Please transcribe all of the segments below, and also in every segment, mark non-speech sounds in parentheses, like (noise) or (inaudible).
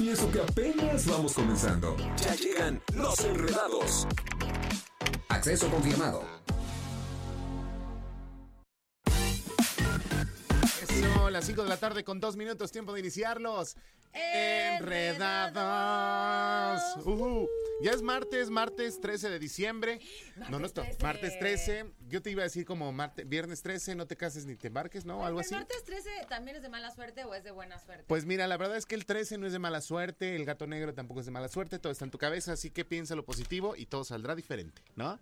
Y eso que apenas vamos comenzando. Ya llegan los enredados. Acceso confirmado. Eso, las 5 de la tarde con dos minutos, tiempo de iniciarlos. Enredados. Uh, ya es martes, martes 13 de diciembre. no, no, esto, 13. martes 13. Yo te iba a decir como martes, viernes 13, no te cases ni te embarques, ¿no? Algo ¿El así. martes 13 también es de mala suerte o es de buena suerte? Pues mira, la verdad es que el 13 no es de mala suerte, el gato negro tampoco es de mala suerte, todo está en tu cabeza, así que piensa lo positivo y todo saldrá diferente, ¿no?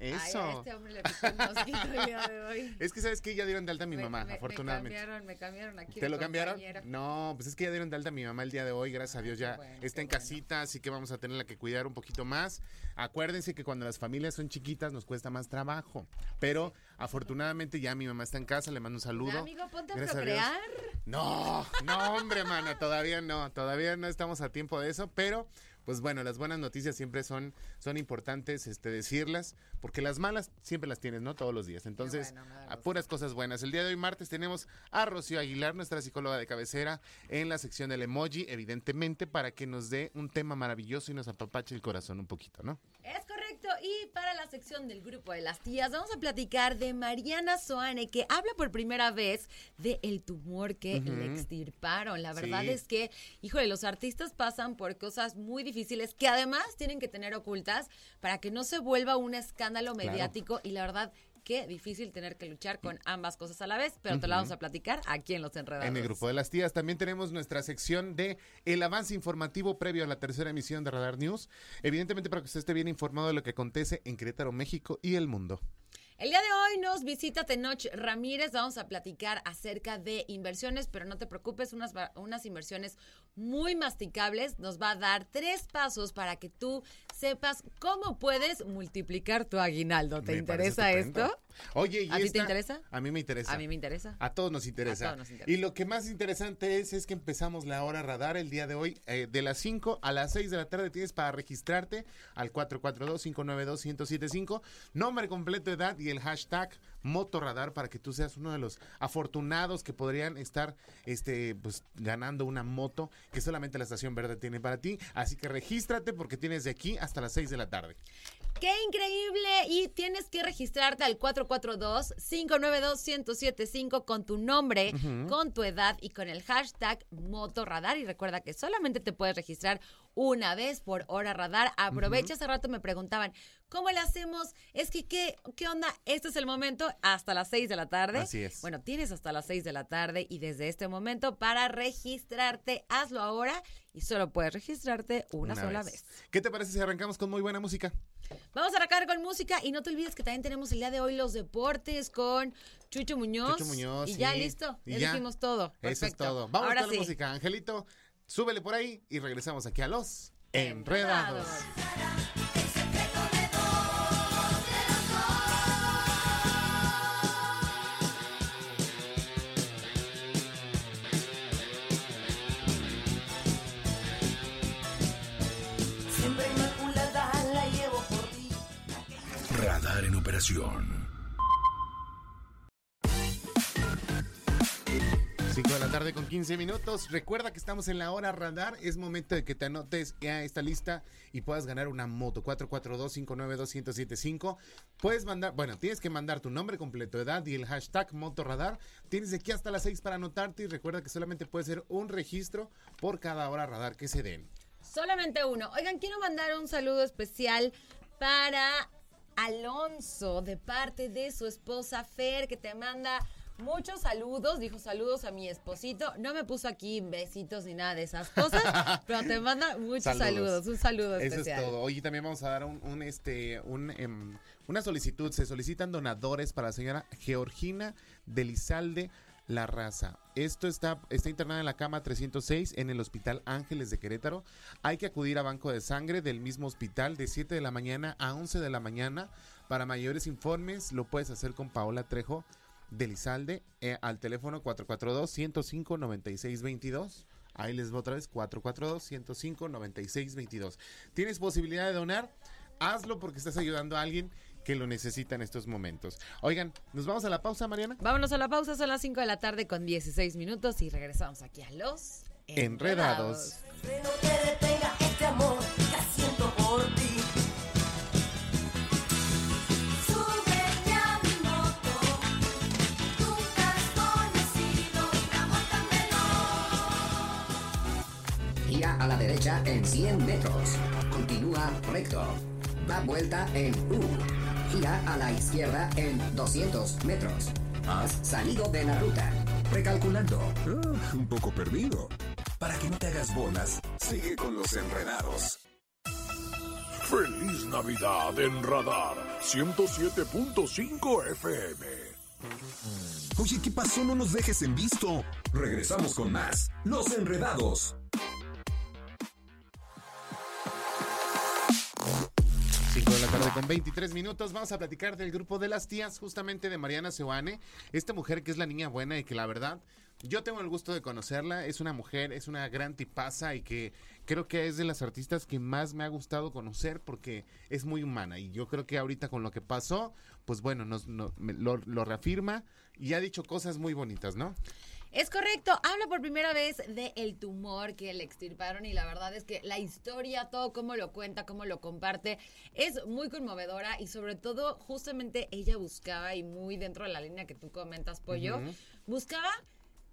Eso. Ay, a este hombre le picó un mosquito el día de hoy. (laughs) Es que sabes que ya dieron de alta a mi Me- mamá, me- afortunadamente. Me cambiaron, me cambiaron aquí. ¿Te lo cambiaron? No, pues es que ya dieron de alta a mi mamá el día de hoy, gracias a Dios ya bueno, está en bueno. casita, así que vamos a tenerla que cuidar un poquito más. Acuérdense que cuando las familias son chiquitas nos cuesta más trabajo, pero afortunadamente ya mi mamá está en casa, le mando un saludo. Amigo, ponte Gracias a procrear. No, no, hombre, mana, todavía no, todavía no estamos a tiempo de eso, pero pues bueno, las buenas noticias siempre son, son importantes este, decirlas, porque las malas siempre las tienes, ¿no? Todos los días. Entonces, bueno, a puras cosas buenas. El día de hoy, martes, tenemos a Rocío Aguilar, nuestra psicóloga de cabecera, en la sección del emoji, evidentemente, para que nos dé un tema maravilloso y nos apapache el corazón un poquito, ¿no? Es correcto. Y para la sección del grupo de las tías, vamos a platicar de Mariana Soane, que habla por primera vez de el tumor que le extirparon. La verdad Sí. es que, híjole, los artistas pasan por cosas muy difíciles que además tienen que tener ocultas para que no se vuelva un escándalo Claro. mediático. Y la verdad, qué difícil tener que luchar con ambas cosas a la vez, pero te la vamos a platicar aquí en Los Enredados. En el grupo de las tías también tenemos nuestra sección de el avance informativo previo a la tercera emisión de Radar News. Evidentemente para que usted esté bien informado de lo que acontece en Querétaro, México y el mundo. El día de hoy nos visita Tenoch Ramírez. Vamos a platicar acerca de inversiones, pero no te preocupes, unas, unas inversiones muy masticables. Nos va a dar tres pasos para que tú sepas cómo puedes multiplicar tu aguinaldo. ¿Te Me interesa esto? Oye, ¿y ¿A ti te interesa? A mí me interesa. A mí me interesa. A todos nos interesa. A todos nos interesa. Y lo que más interesante es, es que empezamos la hora radar el día de hoy. eh, de las 5 a las 6 de la tarde tienes para registrarte al 442-592-1075. Nombre completo, edad y el hashtag Motorradar para que tú seas uno de los afortunados que podrían estar este, pues, ganando una moto que solamente la Estación Verde tiene para ti. Así que regístrate porque tienes de aquí hasta las 6 de la tarde. ¡Qué increíble! Y tienes que registrarte al 442-592-1075 con tu nombre, con tu edad y con el hashtag Motorradar. Y recuerda que solamente te puedes registrar una vez por hora radar. Aprovecha, hace rato me preguntaban, ¿cómo le hacemos? Es que, ¿qué, qué onda? Este es el momento hasta las 6 de la tarde. Así es. Bueno, tienes hasta las 6 de la tarde y desde este momento para registrarte, hazlo ahora y solo puedes registrarte una, sola vez. ¿Qué te parece si arrancamos con muy buena música? Vamos a arrancar con música y no te olvides que también tenemos el día de hoy los deportes con Chucho Muñoz. Chucho Muñoz. Y sí. ya listo, ya, dijimos todo. Eso es todo. Vamos Ahora con la sí. música. Angelito, súbele por ahí y regresamos aquí a los Enredados. Siempre inmaculada la llevo por ti. Radar en operación. 5 de la tarde con 15 minutos. Recuerda que estamos en la hora radar. Es momento de que te anotes a esta lista y puedas ganar una moto. 442-592-1075. Puedes mandar, bueno, tienes que mandar tu nombre completo, edad y el hashtag motorradar. Tienes de aquí hasta las 6 para anotarte y recuerda que solamente puede ser un registro por cada hora radar que se den. Solamente uno. Oigan, quiero mandar un saludo especial para Alonso de parte de su esposa Fer, que te manda muchos saludos. Dijo saludos a mi esposito. No me puso aquí besitos ni nada de esas cosas, (laughs) pero te manda muchos saludos. Un saludo Eso especial. es todo. Hoy también vamos a dar un, un, este, un, em, una solicitud. Se solicitan donadores para la señora Georgina Delizalde La Raza. Esto está, está internada en la cama 306 en el Hospital Ángeles de Querétaro. Hay que acudir a banco de sangre del mismo hospital de 7 de la mañana a 11 de la mañana. Para mayores informes lo puedes hacer con Paola Trejo de Lizalde eh, al teléfono 442-105-9622. Ahí les voy otra vez, 442-105-9622. ¿Tienes posibilidad de donar? Hazlo porque estás ayudando a alguien que lo necesita en estos momentos. Oigan, ¿nos vamos a la pausa, Mariana? Vámonos a la pausa, son las 5 de la tarde con 16 minutos y regresamos aquí a los Enredados. Que no te detenga este amor que siento por ti. A la derecha en 100 metros. Continúa recto. Da vuelta en U. Gira a la izquierda en 200 metros. Has salido de la ruta. Recalculando. Ah, un poco perdido. Para que no te hagas bolas, sigue con los enredados. Feliz Navidad en Radar 107.5 FM. Oye, ¿qué pasó? No nos dejes en visto. Regresamos con más. Los enredados. La tarde con 23 minutos. Vamos a platicar del grupo de las tías, justamente de Mariana Seoane. Esta mujer que es la niña buena y que la verdad, yo tengo el gusto de conocerla. Es una mujer, es una gran tipaza y que creo que es de las artistas que más me ha gustado conocer porque es muy humana. Y yo creo que ahorita con lo que pasó, pues bueno, nos, no- me- lo, lo reafirma y ha dicho cosas muy bonitas, ¿no? Es correcto, habla por primera vez de el tumor que le extirparon y la verdad es que la historia, todo cómo lo cuenta, cómo lo comparte, es muy conmovedora y sobre todo justamente ella buscaba y muy dentro de la línea que tú comentas, Pollo, buscaba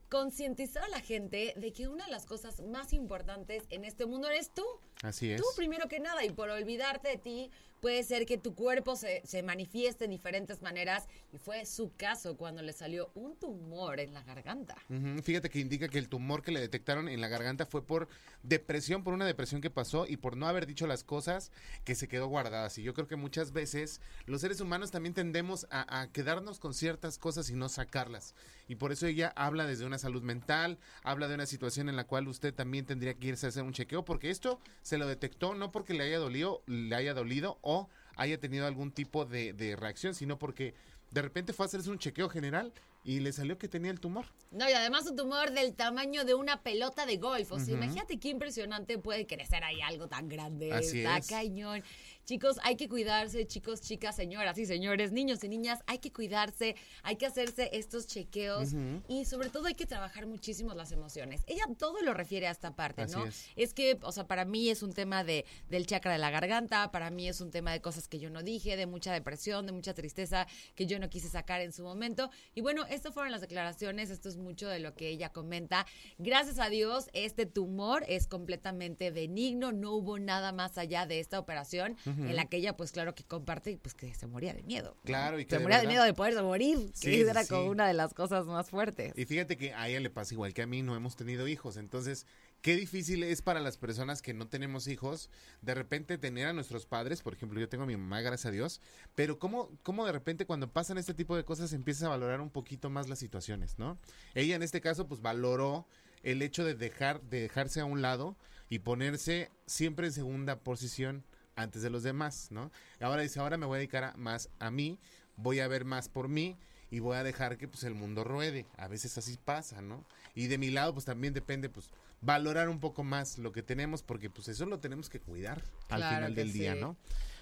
concientizar a la gente de que una de las cosas más importantes en este mundo eres tú. Así es. Tú primero que nada y por olvidarte de ti puede ser que tu cuerpo se, se manifieste en diferentes maneras y fue su caso cuando le salió un tumor en la garganta. Fíjate que indica que el tumor que le detectaron en la garganta fue por depresión, por una depresión que pasó y por no haber dicho las cosas que se quedó guardadas. Y yo creo que muchas veces los seres humanos también tendemos a, a quedarnos con ciertas cosas y no sacarlas. Y por eso ella habla desde una salud mental, habla de una situación en la cual usted también tendría que irse a hacer un chequeo, porque esto se lo detectó no porque le haya dolido, le haya dolido o haya tenido algún tipo de, de reacción, sino porque de repente fue a hacerse un chequeo general y le salió que tenía el tumor. No, y además un tumor del tamaño de una pelota de golf. O sea, imagínate qué impresionante puede crecer ahí algo tan grande. Así Está es. cañón. Chicos, hay que cuidarse, chicos, chicas, señoras y señores, niños y niñas, hay que cuidarse, hay que hacerse estos chequeos y sobre todo hay que trabajar muchísimo las emociones. Ella todo lo refiere a esta parte, Así ¿no? es. Es que, o sea, para mí es un tema de, del chakra de la garganta, para mí es un tema de cosas que yo no dije, de mucha depresión, de mucha tristeza que yo no quise sacar en su momento. Y bueno, estas fueron las declaraciones, esto es mucho de lo que ella comenta. Gracias a Dios, este tumor es completamente benigno, no hubo nada más allá de esta operación en la que ella, pues claro que comparte, pues que se moría de miedo. Claro, y que se de moría de miedo de poderse morir, Sí, que era sí. como una de las cosas más fuertes. Y fíjate que a ella le pasa igual que a mí, no hemos tenido hijos. Entonces, qué difícil es para las personas que no tenemos hijos de repente tener a nuestros padres. Por ejemplo, yo tengo a mi mamá, gracias a Dios. Pero cómo, cómo de repente cuando pasan este tipo de cosas empiezas a valorar un poquito más las situaciones, ¿no? Ella en este caso, pues valoró el hecho de dejar, de dejarse a un lado y ponerse siempre en segunda posición antes de los demás, ¿no? Ahora dice, ahora me voy a dedicar a- más a mí, voy a ver más por mí y voy a dejar que pues el mundo ruede. A veces así pasa, ¿no? Y de mi lado pues también depende pues valorar un poco más lo que tenemos porque pues eso lo tenemos que cuidar al final del día. ¿no?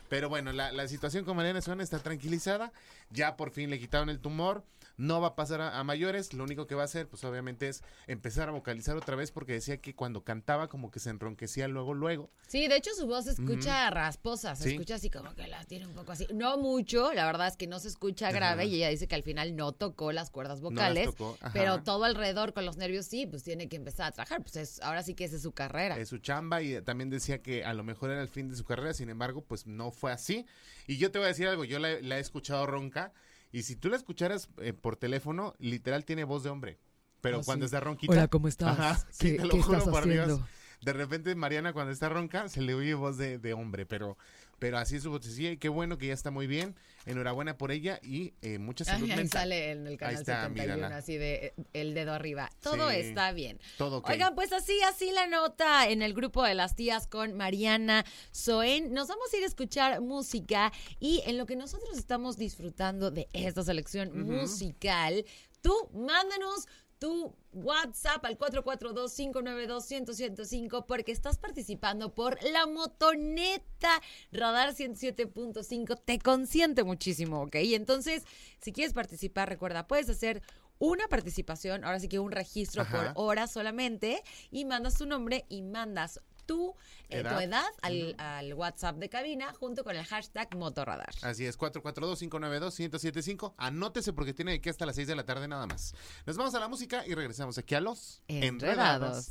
Pero bueno, la, la situación con Mariana Suárez está tranquilizada, ya por fin le quitaron el tumor, no va a pasar a, a mayores, lo único que va a hacer pues obviamente es empezar a vocalizar otra vez porque decía que cuando cantaba como que se enronquecía luego, luego. Sí, de hecho su voz se escucha rasposa, se Sí. escucha así como que la tiene un poco así. No mucho, la verdad es que no se escucha grave y ella dice que al final no tocó las cuerdas las vocales, tocó, ajá. pero todo alrededor con los nervios sí, pues tiene que empezar a trabajar, pues es, ahora sí que esa es su carrera. es su chamba y también decía que a lo mejor era el fin de su carrera, sin embargo, pues no fue así. Y yo te voy a decir algo, yo la, la he escuchado ronca y si tú la escucharas eh, por teléfono, literal tiene voz de hombre. Pero Ah, cuando sí. está ronquita. Hola, ¿cómo estás? Ajá, sí, ¿Qué- te lo qué juro estás por Dios. haciendo? De repente Mariana cuando está ronca se le oye voz de, de hombre, pero pero así es su vocecilla y qué bueno que ya está muy bien. Enhorabuena por ella y eh, mucha salud Ay, ahí sale en el canal está, 71, mírala. así de eh, el dedo arriba. Todo Sí. está bien. Todo ok. Oigan, pues así, así la nota en el grupo de las tías con Mariana Soen. Nos vamos a ir a escuchar música y en lo que nosotros estamos disfrutando de esta selección musical, tú mándanos tu WhatsApp al 442-592-1075 porque estás participando por la motoneta Radar 107.5. Te consiente muchísimo, ¿ok? Y entonces, si quieres participar, recuerda, puedes hacer una participación, ahora sí que un registro Ajá. por hora solamente, y mandas tu nombre y mandas tu, eh, tu Edad. edad al, al WhatsApp de cabina junto con el hashtag Motorradar. Así es, 442-592-1075. Anótese porque tiene aquí hasta las 6 de la tarde nada más. Nos vamos a la música y regresamos aquí a los Enredados.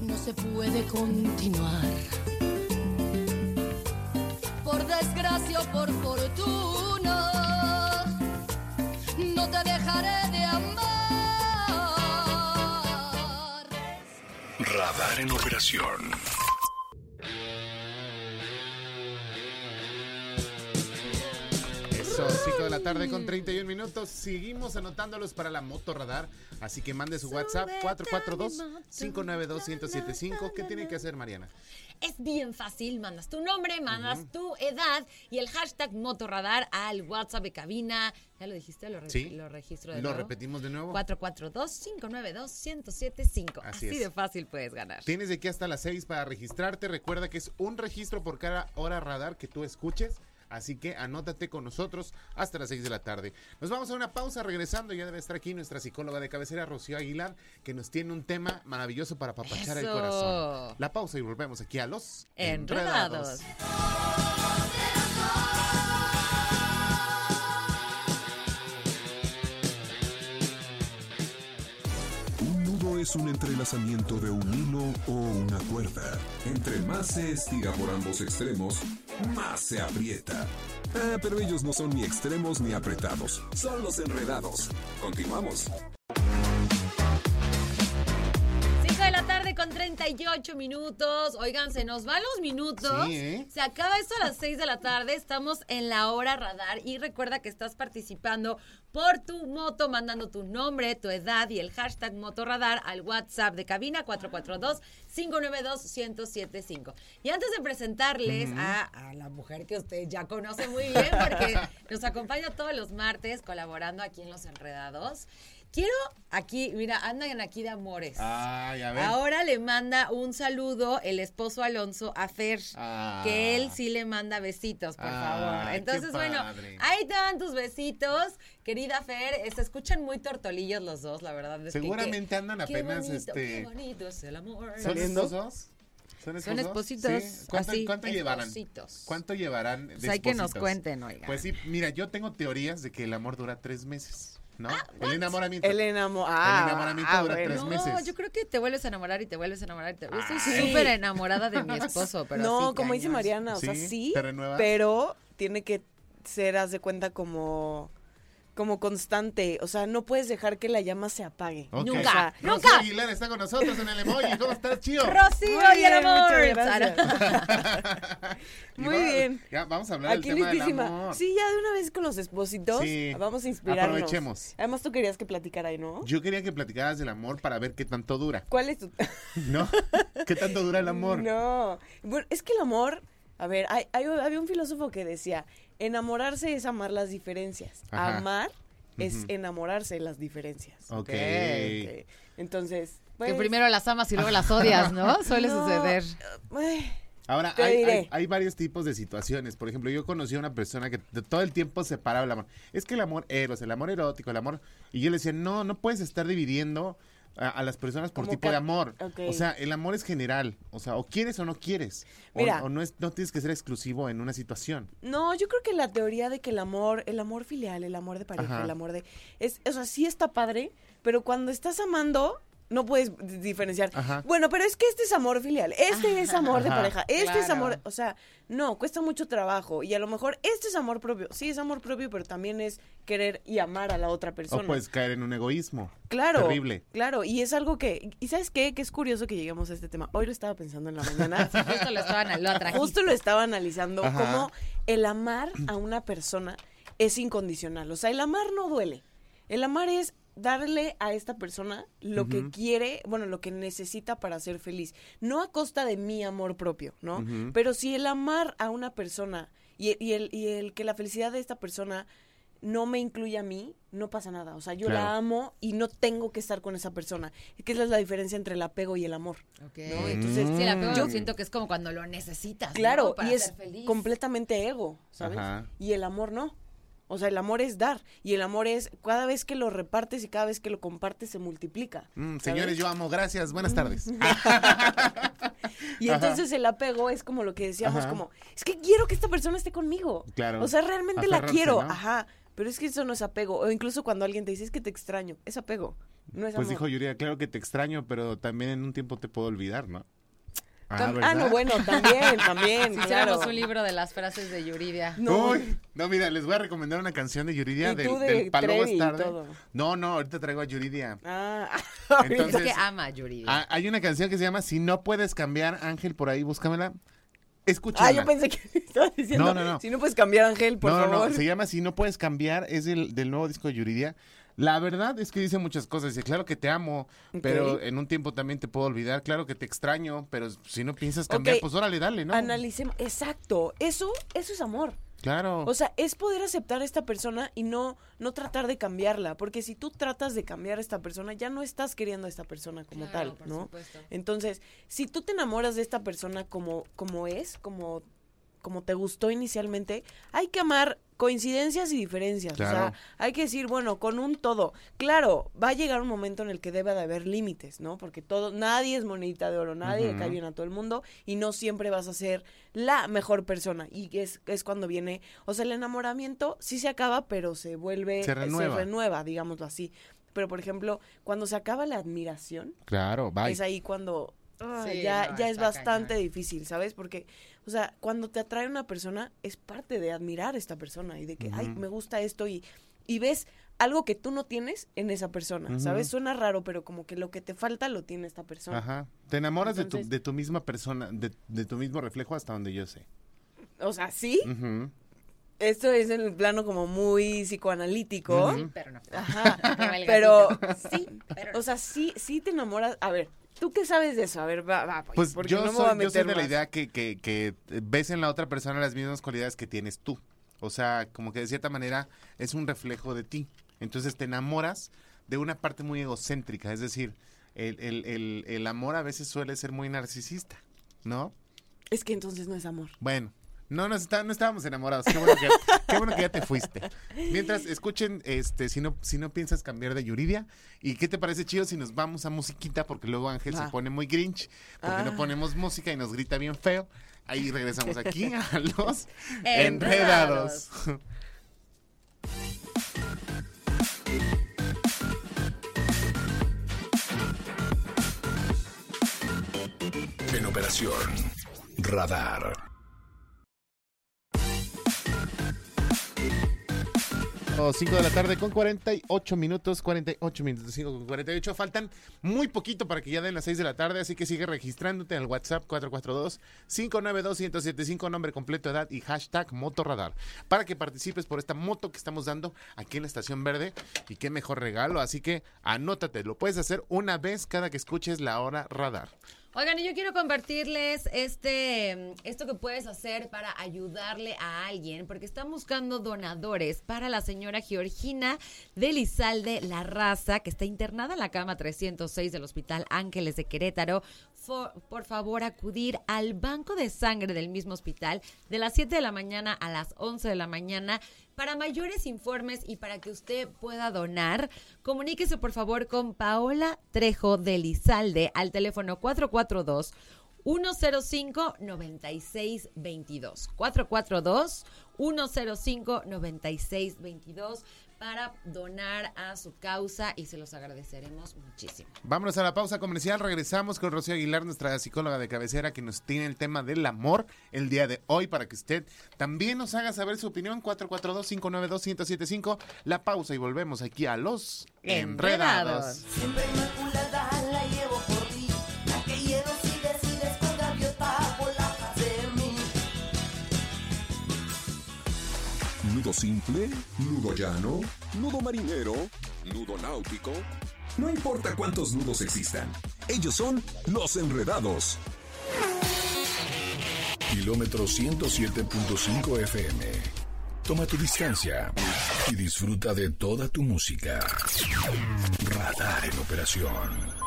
No se puede continuar. Por desgracia o por fortuna, no te dejaré en operación. La tarde con 31 minutos. Seguimos anotándolos para la moto radar. Así que mande su WhatsApp 442-592-1075. ¿Qué tiene que hacer, Mariana? Es bien fácil, mandas tu nombre, mandas tu edad y el hashtag Motorradar al WhatsApp de cabina. ¿Ya lo dijiste? ¿Lo, re- Sí. lo registro de Lo nuevo? repetimos de nuevo. 442-592-1075. Así Así, es. de fácil puedes ganar. Tienes de aquí hasta las 6 para registrarte. Recuerda que es un registro por cada hora radar que tú escuches. Así que anótate con nosotros hasta las 6 de la tarde. Nos vamos a una pausa regresando. Ya debe estar aquí nuestra psicóloga de cabecera, Rocío Aguilar, que nos tiene un tema maravilloso para apapachar el corazón. La pausa y volvemos aquí a los Enredados. Un es un entrelazamiento de un hilo o una cuerda. Entre más se estira por ambos extremos, más se aprieta. Ah, pero ellos no son ni extremos ni apretados, son los enredados. Continuamos. 48 minutos. Oigan, se nos van los minutos. ¿eh? Se acaba esto a las 6 de la tarde. Estamos en la hora radar. Y recuerda que estás participando por tu moto, mandando tu nombre, tu edad y el hashtag motorradar al WhatsApp de cabina 442-592-1075. Y antes de presentarles a, a, la mujer que usted ya conoce muy bien, porque (laughs) nos acompaña todos los martes colaborando aquí en Los Enredados, Quiero aquí, mira, andan aquí de amores. Ay, a ver. Ahora le manda un saludo el esposo Alonso a Fer, Ah. que él sí le manda besitos, por Ay, favor. qué Entonces, bueno, ahí te van tus besitos, querida Fer. Se escuchan muy tortolillos los dos, la verdad. es que Seguramente andan qué apenas, bonito, este, Qué bonito es el amor. ¿Son esposos? Son espositos, ¿Sí? ¿Cuánto, así, cuánto llevarán? espositos. ¿Cuánto llevarán de Pues hay que nos espositos? cuenten, oiga. Pues sí, mira, yo tengo teorías de que el amor dura tres meses, ¿no? Ah, el enamoramiento. El enamo- ah, el enamoramiento ah, dura bueno. tres no, meses. yo creo que te vuelves a enamorar y te vuelves a enamorar. y te- Yo estoy súper enamorada de mi esposo, pero no, sí, como dice. Mariana, o sea, Sí, pero tiene que ser, haz de cuenta, como, como constante. O sea, no puedes dejar que la llama se apague. Nunca, O sea, Rocío nunca. Aguilar está con nosotros en el emoji. ¿Cómo estás, Chío? (laughs) Rocío Muy y el amor. (laughs) Muy (laughs) va- bien. Ya, vamos a hablar Aquí del tema del listísima. amor. Sí, ya de una vez con los espositos. Sí. Vamos a inspirarnos. Aprovechemos. Además, tú querías que platicara ahí, ¿no? Yo quería que platicaras del amor para ver qué tanto dura, ¿Cuál es tu...? ¿no? ¿Qué tanto dura el amor? No. Bueno, es que el amor... A ver, hay, hay- había un filósofo que decía, enamorarse es amar las diferencias. Ajá. Amar es enamorarse de las diferencias. Ok. Ok. Entonces, Que pues, primero las amas y luego las odias, ¿no? (laughs) Suele no, suceder. eh, Ahora, hay, hay- hay varios tipos de situaciones. Por ejemplo, yo conocí a una persona que de- todo el tiempo separaba el amor. Es que el amor eros, el amor erótico, el amor... Y yo le decía, no, no puedes estar dividiendo a, a las personas por tipo de amor. O sea, el amor es general. O sea, o quieres o no quieres. O, o no, es, no tienes que ser exclusivo en una situación. No, yo creo que la teoría de que el amor, el amor filial, el amor de pareja, Ajá. el amor de... Es, o sea, sí está padre, pero cuando estás amando, no puedes diferenciar. Ajá. Bueno, pero es que este es amor filial, este es amor de Ajá. pareja, este es amor, o sea, no, cuesta mucho trabajo y a lo mejor este es amor propio, sí es amor propio, pero también es querer y amar a la otra O persona. puedes caer en un egoísmo. Claro. Terrible. Claro, y es algo que, ¿y sabes qué? Que es curioso que lleguemos a este tema. Hoy lo estaba pensando en la mañana. (laughs) Justo lo estaban, lo. Justo lo estaba analizando, Ajá. cómo el amar a una persona es incondicional. O sea, el amar no duele. El amar es darle a esta persona lo que quiere, bueno, lo que necesita para ser feliz. No a costa de mi amor propio, ¿no? Pero si el amar a una persona y, y el, y el que la felicidad de esta persona no me incluye a mí, no pasa nada. O sea, yo la amo y no tengo que estar con esa persona. Es que esa es la diferencia entre el apego y el amor. Ok. ¿no? Entonces, Sí, el apego yo- siento que es como cuando lo necesitas. ¿no? Claro, Para y es ser feliz. completamente ego, ¿sabes? Ajá. Y el amor no. O sea, el amor es dar. Y el amor es cada vez que lo repartes y cada vez que lo compartes se multiplica. Mm, señores, yo amo. Gracias. Buenas tardes. (laughs) Y entonces el apego es como lo que decíamos, Ajá. como, es que quiero que esta persona esté conmigo. Claro. O sea, realmente la quiero. ¿no? Ajá. Pero es que eso no es apego. O incluso cuando alguien te dice, es que te extraño. Es apego. No es Pues amor. dijo Yuridia, claro que te extraño, pero también en un tiempo te puedo olvidar, ¿no? Tam- ¿verdad? ah, no, bueno, también, también, (laughs) Si claro. un libro de las frases de Yuridia. No. Uy, no, mira, les voy a recomendar una canción de Yuridia Y del, tú de del tarde. No, no, ahorita traigo a Yuridia. Ah, (laughs) Entonces- es que ama a Yuridia. Ah, hay una canción que se llama Si no puedes cambiar, Ángel, por ahí, búscamela. Escúchala. Ah, yo pensé que (laughs) estabas diciendo. No, no, no. Si no puedes cambiar, Ángel, por no, no, favor. no, se llama Si no puedes cambiar, es del, del nuevo disco de Yuridia. La verdad es que dice muchas cosas. Dice, claro que te amo, pero en un tiempo también te puedo olvidar. Claro que te extraño, pero si no piensas cambiar, Ok. pues órale, dale, ¿no? Analicemos. Exacto. Eso, eso es amor. Claro. O sea, es poder aceptar a esta persona y no, no tratar de cambiarla. Porque si tú tratas de cambiar a esta persona, ya no estás queriendo a esta persona como Claro, tal, por ¿no? supuesto. Entonces, si tú te enamoras de esta persona como, como es, como, como te gustó inicialmente, hay que amar coincidencias y diferencias. O sea, hay que decir, bueno, con un todo. Claro, va a llegar un momento en el que debe de haber límites, ¿no? Porque todo, nadie es monedita de oro, nadie le cae bien a todo el mundo y no siempre vas a ser la mejor persona. Y es, es cuando viene, o sea, el enamoramiento sí se acaba, pero se vuelve, Se renueva. renueva, digámoslo así. Pero, por ejemplo, cuando se acaba la admiración, claro, bye. es ahí cuando Sí, ya, no, ya es bastante cañón. difícil, ¿sabes? Porque, o sea, cuando te atrae una persona, es parte de admirar a esta persona y de que, ay, me gusta esto y, y ves algo que tú no tienes en esa persona. ¿sabes? Suena raro, pero como que lo que te falta lo tiene esta persona. Ajá. Te enamoras de, tu, de tu misma persona, de, de tu mismo reflejo hasta donde yo sé. O sea, sí, Ujú. esto es en el plano como muy psicoanalítico. Ujú. Pero no. Ajá, (laughs) pero sí, Pero no. o sea, sí, sí te enamoras. A ver, ¿tú qué sabes de eso? A ver, va, va, Pues porque yo, no me voy a soy, yo soy la idea que, que, que ves en la otra persona las mismas cualidades que tienes tú. O sea, como que de cierta manera es un reflejo de ti. Entonces te enamoras de una parte muy egocéntrica. Es decir, el, el, el, el amor a veces suele ser muy narcisista, ¿no? Es que entonces no es amor. Bueno, no, no, está- no estábamos enamorados. Qué bueno, que, (laughs) qué bueno que ya te fuiste. Mientras escuchen, este, si no, si no piensas cambiar de Yuridia, ¿y qué te parece chido si nos vamos a musiquita? Porque luego Ángel se pone muy grinch, porque Ah. no ponemos música y nos grita bien feo. Ahí regresamos aquí a (laughs) los Enredados. enredados. En operación Radar. 5 de la tarde con 48 minutos, 48 minutos, 5 con 48. Faltan muy poquito para que ya den las 6 de la tarde, así que sigue registrándote al WhatsApp 442-592-1075, nombre completo, edad y hashtag Motorradar, para que participes por esta moto que estamos dando aquí en la Estación Verde. Y qué mejor regalo, así que anótate, lo puedes hacer una vez cada que escuches la hora radar. Oigan, y yo quiero compartirles este esto que puedes hacer para ayudarle a alguien, porque están buscando donadores para la señora Georgina de Lizalde La Raza, que está internada en la cama 306 del Hospital Ángeles de Querétaro. Por favor, acudir al banco de sangre del mismo hospital de las 7 de la mañana a las 11 de la mañana. Para mayores informes y para que usted pueda donar, comuníquese por favor con Paola Trejo de Lizalde al teléfono 442 105 9622 442 105 9622 para donar a su causa y se los agradeceremos muchísimo. Vámonos a la pausa comercial. Regresamos con Rocío Aguilar, nuestra psicóloga de cabecera, que nos tiene el tema del amor el día de hoy para que usted también nos haga saber su opinión. 442-592-1075. La pausa y volvemos aquí a los Enredados. enredados. Nudo simple, nudo llano, nudo marinero, nudo náutico. No importa cuántos nudos existan, ellos son los enredados. Kilómetro 107.5 FM. Toma tu distancia y disfruta de toda tu música. Radar en operación.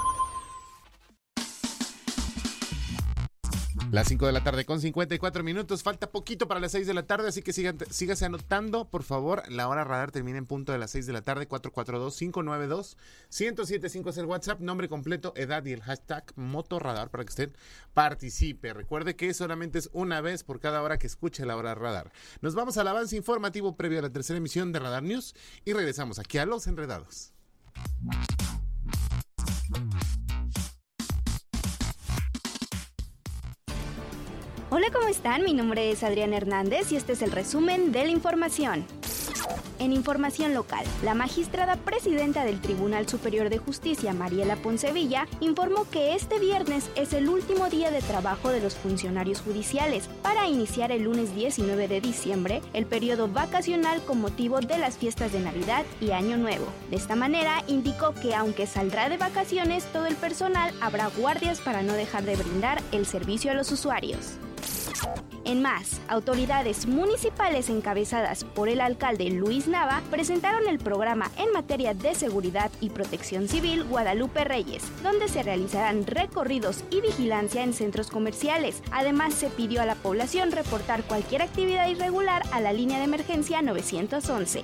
Las 5 de la tarde con 54 minutos. Falta poquito para las 6 de la tarde, así que sigan, sígase anotando, por favor. La hora radar termina en punto de las 6 de la tarde. 442-592-1075 es el WhatsApp. Nombre completo, edad y el hashtag Motorradar para que usted participe. Recuerde que solamente es una vez por cada hora que escuche la hora radar. Nos vamos al avance informativo previo a la tercera emisión de Radar News y regresamos aquí a Los Enredados. Hola, ¿cómo están? Mi nombre es Adrián Hernández y este es el resumen de la información. En información local, la magistrada presidenta del Tribunal Superior de Justicia, Mariela Poncevilla, informó que este viernes es el último día de trabajo de los funcionarios judiciales para iniciar el lunes 19 de diciembre el periodo vacacional con motivo de las fiestas de Navidad y Año Nuevo. De esta manera, indicó que aunque saldrá de vacaciones, todo el personal habrá guardias para no dejar de brindar el servicio a los usuarios. En más, autoridades municipales encabezadas por el alcalde Luis Nava presentaron el programa en materia de seguridad y protección civil Guadalupe Reyes, donde se realizarán recorridos y vigilancia en centros comerciales. Además, se pidió a la población reportar cualquier actividad irregular a la línea de emergencia 911.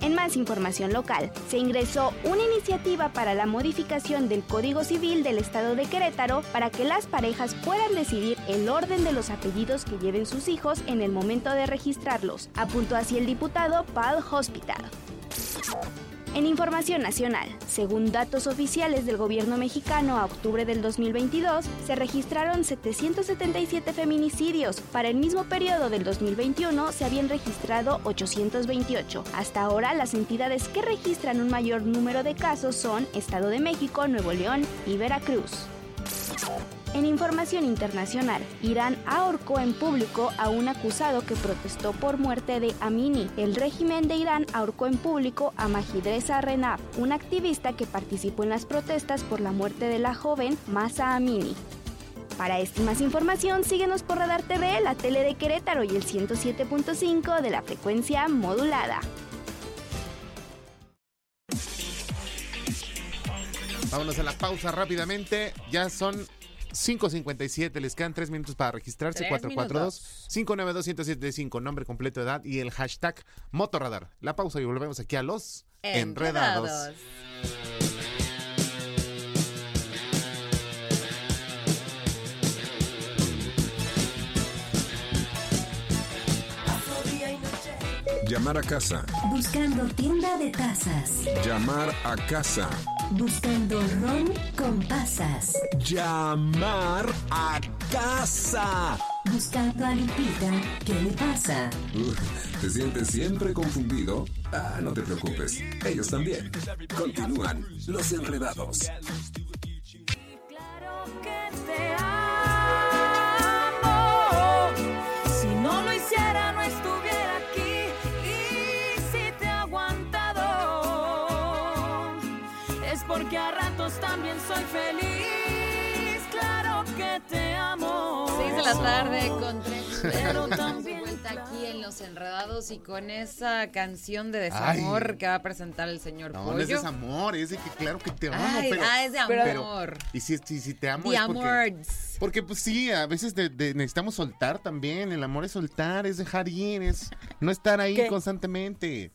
En más información local, se ingresó una iniciativa para la modificación del Código Civil del Estado de Querétaro para que las parejas puedan decidir el orden de los apellidos que lleven sus hijos en el momento de registrarlos, apuntó así el diputado Paul Hospital. En información nacional, según datos oficiales del gobierno mexicano a octubre del 2022, se registraron 777 feminicidios. Para el mismo periodo del 2021 se habían registrado 828. Hasta ahora, las entidades que registran un mayor número de casos son Estado de México, Nuevo León y Veracruz. En información internacional, Irán ahorcó en público a un acusado que protestó por muerte de Amini. El régimen de Irán ahorcó en público a Majidreza Renab, un activista que participó en las protestas por la muerte de la joven Masa Amini. Para esta y más información, síguenos por Radar TV, la tele de Querétaro y el 107.5 de la frecuencia modulada. Vámonos a la pausa rápidamente. Ya son 5.57. Les quedan 3 minutos para registrarse. Tres 442-592-1075. Nombre completo, edad y el hashtag Motorradar. La pausa y volvemos aquí a los enredados. Llamar a casa, Buscando tienda de tazas. llamar a casa, Buscando ron con pasas. llamar a casa. Buscando a Lupita. ¿Qué le pasa? Uf, ¿Te sientes siempre confundido? Ah, no te preocupes, ellos también. Continúan los enredados. Claro que te amo. Si no lo hiciera, también soy feliz. Claro que te amo. 6 de la tarde con 3 Pero (laughs) también vuelta aquí en Los Enredados y con esa canción de desamor Ay. que va a presentar el señor No, Pollo. no es desamor, es de que claro que te amo, Ay, pero... ah, es de pero- amor. y si, si, si te amo The es porque... Porque pues sí, a veces de- de- necesitamos soltar también. El amor es soltar, es dejar ir, es no estar ahí ¿Qué? constantemente.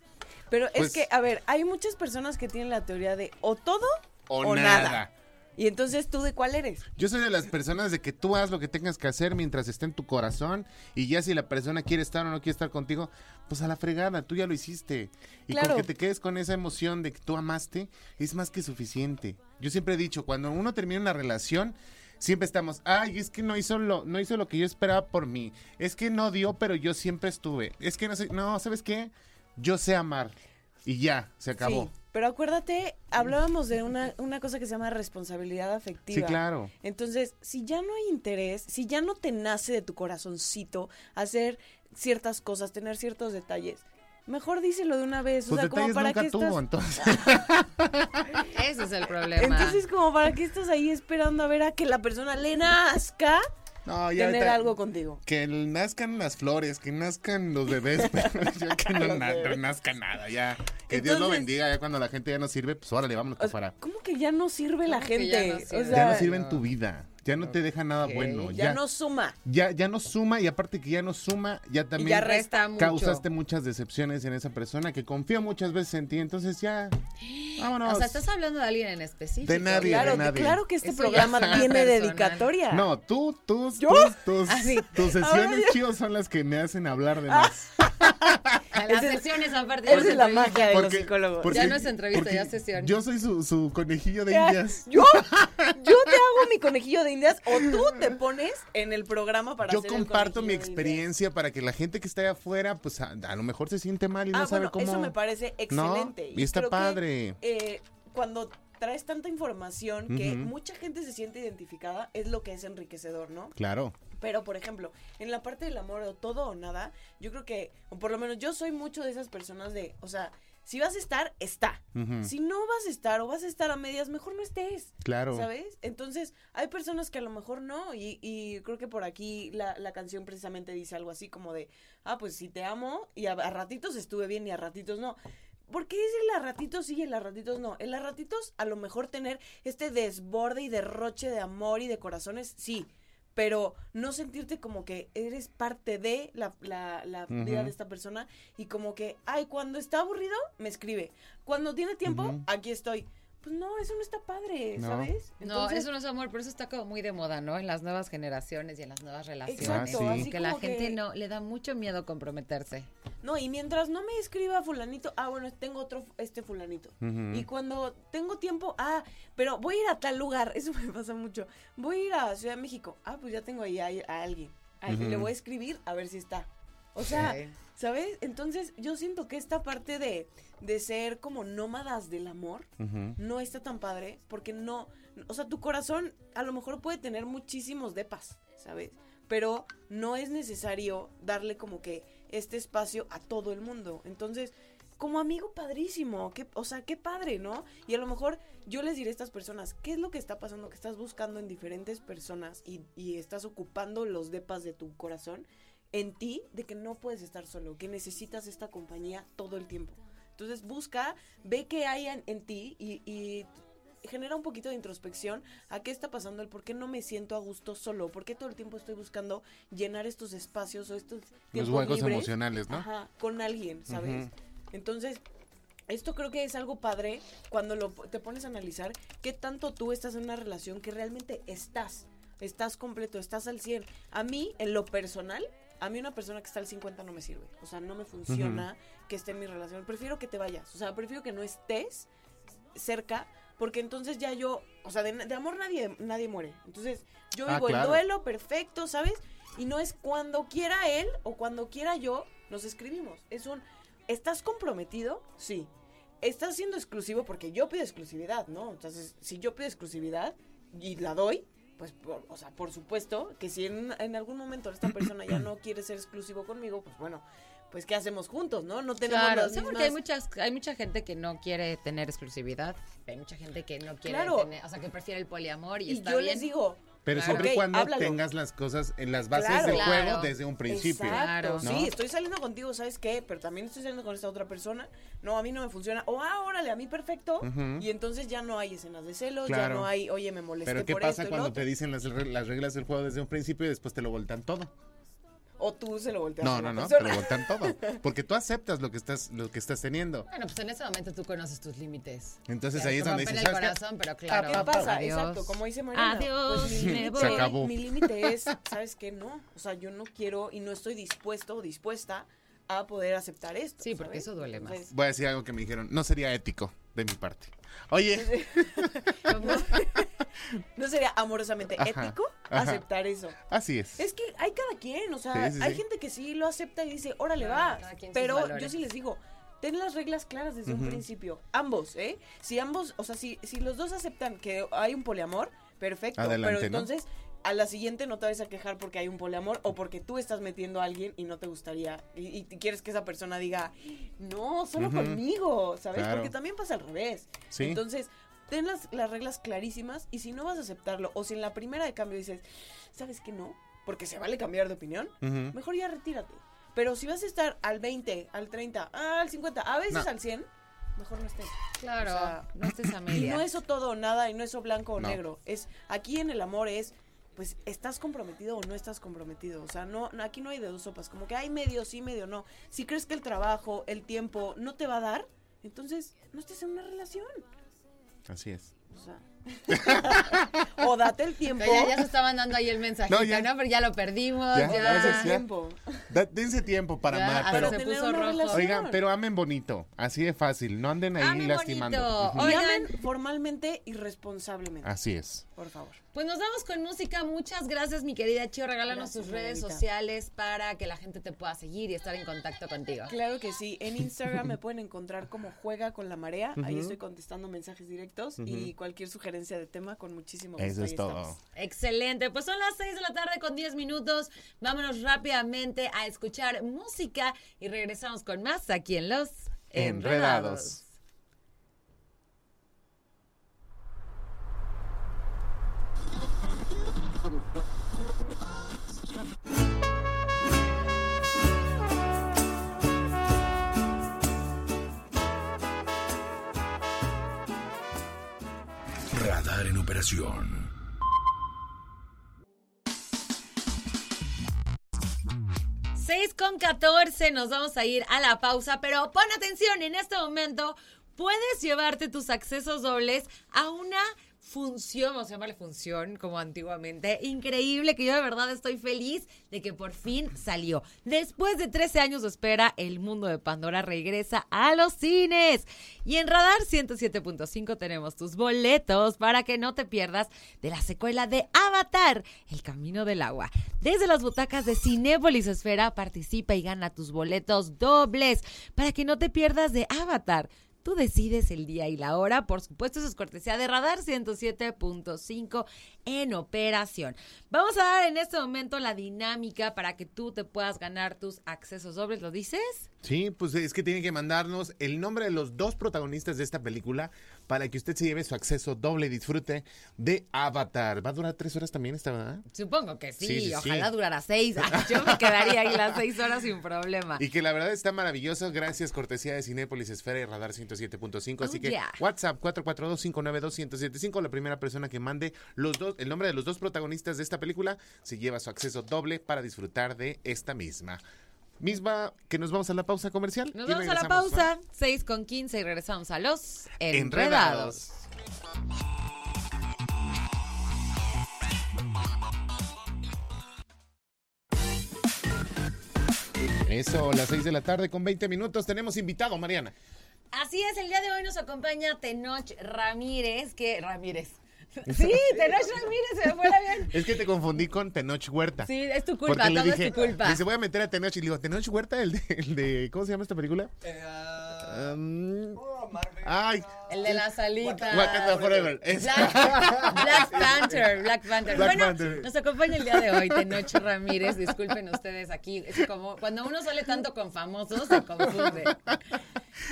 Pero Pues- es que, a ver, hay muchas personas que tienen la teoría de o todo O, O nada. nada. Y entonces, ¿tú de cuál eres? Yo soy de las personas de que tú haz lo que tengas que hacer mientras esté en tu corazón y ya si la persona quiere estar o no quiere estar contigo, pues a la fregada, tú ya lo hiciste. Y Claro. con que te quedes con esa emoción de que tú amaste es más que suficiente. Yo siempre he dicho, cuando uno termina una relación, siempre estamos, ay, es que no hizo lo, no hizo lo que yo esperaba por mí. Es que no dio, pero yo siempre estuve. Es que no sé, no, ¿sabes qué? Yo sé amar. Y ya, se acabó. Sí, pero acuérdate, hablábamos de una, una cosa que se llama responsabilidad afectiva. Sí, claro. Entonces, si ya no hay interés, si ya no te nace de tu corazoncito hacer ciertas cosas, tener ciertos detalles, mejor díselo de una vez. o Pues sea, como para nunca qué tuvo, estás... entonces. (laughs) Ese es el problema. Entonces, como para qué estás ahí esperando a ver a que la persona le nazca No, ya tener ahorita- algo contigo. Que nazcan las flores, que nazcan los bebés, (laughs) pero ya que no, Los na- bebés. nazca nada, ya. Que Dios lo bendiga, ya cuando la gente ya no sirve, pues órale, vámonos para afuera. ¿Cómo que ya no sirve la ¿Cómo que ya gente? no o sirve? sea, Ya no sirve en tu vida, ya no te deja nada bueno. ya Ya, no suma. ya, ya no suma y aparte que ya no suma, ya también ya resta mucho. causaste muchas decepciones en esa persona que confía muchas veces en ti, entonces ya, vámonos. O sea, estás hablando de alguien en específico. De nadie, Claro, de nadie. claro que este Eso programa tiene personal. dedicatoria. No, tú, tus, ¿Yo? tus, tus, Ah, sí. tus Ahora sesiones chivos son las que me hacen hablar de más. A (laughs) Las es- sesiones aparte. Esa no es la magia de los Porque- psicólogos. porque- Ya no es entrevista, ya es sesión. Yo soy su, su conejillo de indias. ¿Yo? (laughs) ¿Yo te hago mi conejillo de o tú te pones en el programa para Yo hacer el comparto mi experiencia para que la gente que está allá afuera, pues a, a lo mejor se siente mal y Ah, no sabe bueno, cómo. eso me parece No, excelente. y está creo que, padre. eh, cuando traes tanta información que mucha gente se siente identificada, es lo que es enriquecedor, ¿no? Claro. Pero, por ejemplo, en la parte del amor o todo o nada, yo creo que, o por lo menos yo soy mucho de esas personas de, o sea, si vas a estar, está. Si no vas a estar o vas a estar a medias, mejor no estés. Claro. ¿Sabes? Entonces, hay personas que a lo mejor no, y, y creo que por aquí la, la canción precisamente dice algo así como de, ah, pues si te amo, y a, a ratitos estuve bien y a ratitos no. ¿Por qué es el a ratitos sí y el a ratitos no? El a ratitos a lo mejor tener este desborde y derroche de amor y de corazones, sí. Pero no sentirte como que eres parte de la, la, la vida de esta persona y como que, ay, cuando está aburrido, me escribe. Cuando tiene tiempo, aquí estoy. Pues no, eso no está padre, No. ¿sabes? No, Entonces- eso no es amor, pero eso está como muy de moda, ¿no? En las nuevas generaciones y en las nuevas relaciones. Exacto, Ah, sí. así Que la gente que- no le da mucho miedo comprometerse. No, y mientras no me escriba fulanito, ah, bueno, tengo otro, este fulanito. Y cuando tengo tiempo, ah, pero voy a ir a tal lugar, (laughs) eso me pasa mucho. Voy a ir a Ciudad de México, ah, pues ya tengo ahí a, a alguien. A alguien le voy a escribir a ver si está. O sea. ¿sabes? Entonces yo siento que esta parte de, de ser como nómadas del amor no está tan padre porque no, o sea, tu corazón a lo mejor puede tener muchísimos depas, ¿sabes? Pero no es necesario darle como que este espacio a todo el mundo. Entonces, como amigo padrísimo, qué, o sea, qué padre, ¿no? Y a lo mejor yo les diré a estas personas, ¿qué es lo que está pasando? Que estás buscando en diferentes personas y, y estás ocupando los depas de tu corazón en ti de que no puedes estar solo, que necesitas esta compañía todo el tiempo. Entonces busca, ve qué hay en, en ti y, y genera un poquito de introspección a qué está pasando, el por qué no me siento a gusto solo, por qué todo el tiempo estoy buscando llenar estos espacios o estos Los tiempos huecos libres, emocionales, ¿no? Ajá, con alguien, ¿sabes? Entonces, esto creo que es algo padre cuando lo, te pones a analizar qué tanto tú estás en una relación que realmente estás, estás completo, estás al 100. A mí, en lo personal, a mí una persona que está al 50 no me sirve. O sea, no me funciona que esté en mi relación. Prefiero que te vayas. O sea, prefiero que no estés cerca porque entonces ya yo, o sea, de, de amor nadie, nadie muere. Entonces, yo Ah, vivo claro. el duelo perfecto, ¿sabes? Y no es cuando quiera él o cuando quiera yo, nos escribimos. Es un, ¿estás comprometido? Sí. ¿Estás siendo exclusivo? Porque yo pido exclusividad, ¿no? Entonces, si yo pido exclusividad y la doy, pues, por- o sea, por supuesto que si en, en algún momento esta persona ya no quiere ser exclusivo conmigo, pues bueno, pues ¿qué hacemos juntos, no? No tenemos Claro, las sí, porque mismas- hay muchas, hay mucha gente que no quiere tener exclusividad. Hay mucha gente que no quiere Claro. tener, o sea, que prefiere el poliamor y, Y está yo bien. les digo, Pero Claro. siempre y cuando háblalo. tengas las cosas en las bases Claro. del Claro. juego desde un principio. Exacto, Claro. ¿no? sí, estoy saliendo contigo, ¿sabes qué? Pero también estoy saliendo con esta otra persona. No, a mí no me funciona. O, ah, órale, a mí perfecto. Y entonces ya no hay escenas de celos, ya no hay, oye, me molesté Pero ¿qué por pasa esto cuando te dicen las, re- las reglas del juego desde un principio y después te lo voltean todo? O tú se lo volteas No, a la no, no, te persona. lo voltean todo. Porque tú aceptas lo que estás, lo que estás teniendo. Bueno, pues en ese momento tú conoces tus límites. Entonces Te ahí es donde dices, el corazón, pero claro. ¿Qué pasa? adiós. Exacto, como dice Mariana. Adiós, pues mi me Se acabó. Mi límite es, ¿sabes qué? No. O sea, yo no quiero y no estoy dispuesto o dispuesta a poder aceptar esto. Sí, porque ¿sabes? eso duele más. Entonces, Voy a decir algo que me dijeron. No sería ético de mi parte. Oye, (laughs) ¿No sería amorosamente Ajá, ético ajá. aceptar eso? así es. Es que hay cada quien, o sea, Sí, sí, hay sí. gente que sí lo acepta y dice, órale, Claro, va. Pero yo sí les digo, ten las reglas claras desde un principio. Ambos, ¿eh? Si ambos, o sea, si, si los dos aceptan que hay un poliamor, perfecto. Adelante, pero ¿no? A la siguiente no te vayas a quejar porque hay un poliamor o porque tú estás metiendo a alguien y no te gustaría. Y, y quieres que esa persona diga, no, solo Ujú. conmigo, ¿sabes? Claro. Porque también pasa al revés. Sí. Entonces, ten las, las reglas clarísimas y si no vas a aceptarlo o si en la primera de cambio dices, ¿sabes qué no? Porque se vale cambiar de opinión, mejor ya retírate. Pero si vas a estar al 20, al 30, al 50, a veces No. al 100, mejor no estés. Claro, O sea, no estés a Y media. no eso todo o nada y no eso blanco o No. negro. Es aquí en el amor es pues estás comprometido o no estás comprometido. O sea, no, no aquí no hay de dos sopas, como que hay medio sí, medio no. Si crees que el trabajo, el tiempo no te va a dar, entonces no estés en una relación. Así es. O sea, (laughs) o date el tiempo. Ya, ya se estaban dando ahí el mensajito, No, ¿no? ya. Pero ya lo perdimos, Ya, ya. gracias, tiempo. Da- dense tiempo para Ya, amar, pero se puso rojo. oigan, pero amen bonito, así de fácil, no anden ahí Amen lastimando. bonito. Y Oigan. amen formalmente y responsablemente. Así es. Por favor. Pues nos vamos con música. Muchas gracias, mi querida Chio. Regálanos Gracias, tus redes sociales para que la gente te pueda seguir y estar en contacto contigo. Claro que sí. En Instagram me pueden encontrar como Juega con la Marea. Ahí estoy contestando mensajes directos y cualquier sugerencia de tema con muchísimo gusto. Eso es todo. estamos. Excelente. Pues son las 6 de la tarde con 10 minutos. Vámonos rápidamente a escuchar música y regresamos con más aquí en Los Enredados. Enredados. Operación. Seis con 14, nos vamos a ir a la pausa, pero pon atención, en este momento puedes llevarte tus accesos dobles a una función, vamos a llamarle función, como antiguamente. Increíble que yo de verdad estoy feliz de que por fin salió. Después de 13 años de espera, el mundo de Pandora regresa a los cines. Y en Radar 107.5 tenemos tus boletos para que no te pierdas de la secuela de Avatar, El Camino del Agua. Desde las butacas de Cinépolis Esfera, participa y gana tus boletos dobles para que no te pierdas de Avatar. Tú decides el día y la hora. Por supuesto, eso es cortesía de Radar 107.5 en operación. Vamos a dar en este momento la dinámica para que tú te puedas ganar tus accesos dobles. ¿Lo dices? Sí, pues es que tienen que mandarnos el nombre de los dos protagonistas de esta película para que usted se lleve su acceso doble y disfrute de Avatar. Va a durar tres horas también esta, ¿verdad? Supongo que sí. Sí, sí, sí. Ojalá durara seis. Ay, (laughs) Yo me quedaría ahí las seis horas sin problema. Y que la verdad está maravilloso. Gracias, cortesía de Cinépolis Esfera y Radar 107.5. Así Oh, que yeah. WhatsApp 442-592-1075. La primera persona que mande los dos, el nombre de los dos protagonistas de esta película se lleva su acceso doble para disfrutar de esta misma. Misma que nos vamos a la pausa comercial. Nos y vamos a la pausa. 6 con 15 y regresamos a los enredados. Eso, las 6 de la tarde con 20 minutos. Tenemos invitado, Mariana. Así es, el día de hoy nos acompaña Tenoch Ramírez, que Ramírez. (laughs) Sí, Tenoch Ramírez, se me fue la bien. Es que te confundí con Tenoch Huerta. Sí, es tu culpa, todo dije, es tu culpa. Dice, voy a meter a Tenoch y le digo, Tenoch Huerta, el de, el de ¿cómo se llama esta película? Um, ay, El de la salita. Wakanda Forever. Black, Black Panther, Black Panther. Black bueno, Panther. nos acompaña el día de hoy Tenoch Ramírez. Disculpen ustedes aquí. Es como cuando uno sale tanto con famosos, se confunde.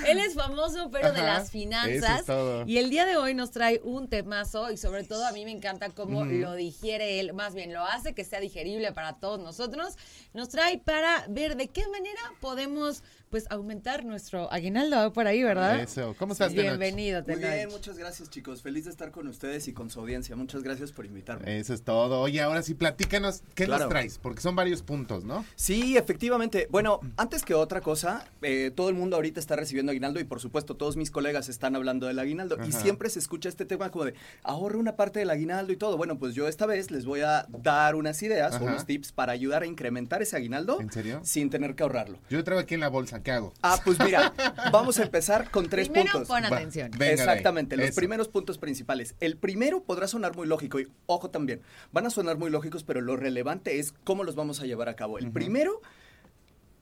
Él es famoso, pero de las eso finanzas. es todo. Y el día de hoy nos trae un temazo y sobre todo a mí me encanta cómo lo digiere él, más bien lo hace que sea digerible para todos nosotros. Nos trae para ver de qué manera podemos pues aumentar nuestro aguinaldo por ahí, ¿verdad? Eso. ¿Cómo estás, Tenoch? Bienvenido, Muy bien, muchas gracias chicos. Feliz de estar con ustedes y con su audiencia. Muchas gracias por invitarme. Eso es todo. Oye, ahora sí, platícanos, ¿qué Claro. nos traes? Porque son varios puntos, ¿no? Sí, efectivamente. Bueno, antes que otra cosa, eh, todo el mundo ahorita está recibiendo aguinaldo y por supuesto todos mis colegas están hablando del aguinaldo y siempre se escucha este tema como de ahorre una parte del aguinaldo y todo. Bueno, pues yo esta vez les voy a dar unas ideas Ajá. o unos tips para ayudar a incrementar ese aguinaldo ¿En serio? sin tener que ahorrarlo. Yo traigo aquí en la bolsa, ¿qué hago? Ah, pues mira, vamos a empezar con tres Primero puntos. pon atención. Exactamente, los Eso. primeros puntos principales. El primero podrá sonar muy lógico y ojo también, van a sonar muy lógicos, pero lo relevante es cómo los vamos a llevar a cabo. El primero,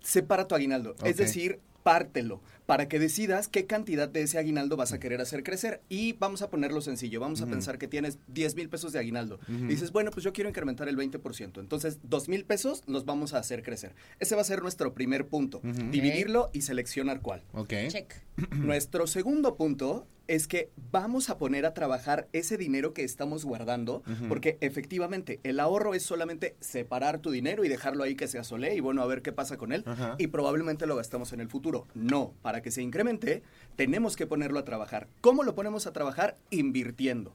separa tu aguinaldo, es decir, pártelo para que decidas qué cantidad de ese aguinaldo vas a querer hacer crecer. Y vamos a ponerlo sencillo, vamos a pensar que tienes 10 mil pesos de aguinaldo. Y dices, bueno, pues yo quiero incrementar el 20%. Entonces, 2 mil pesos los vamos a hacer crecer. Ese va a ser nuestro primer punto, dividirlo y seleccionar cuál. Ok. Check. (clears throat) Nuestro segundo punto es que vamos a poner a trabajar ese dinero que estamos guardando, porque efectivamente el ahorro es solamente separar tu dinero y dejarlo ahí que se asole y bueno, a ver qué pasa con él y probablemente lo gastamos en el futuro. No, para que se incremente, tenemos que ponerlo a trabajar. ¿Cómo lo ponemos a trabajar? Invirtiendo.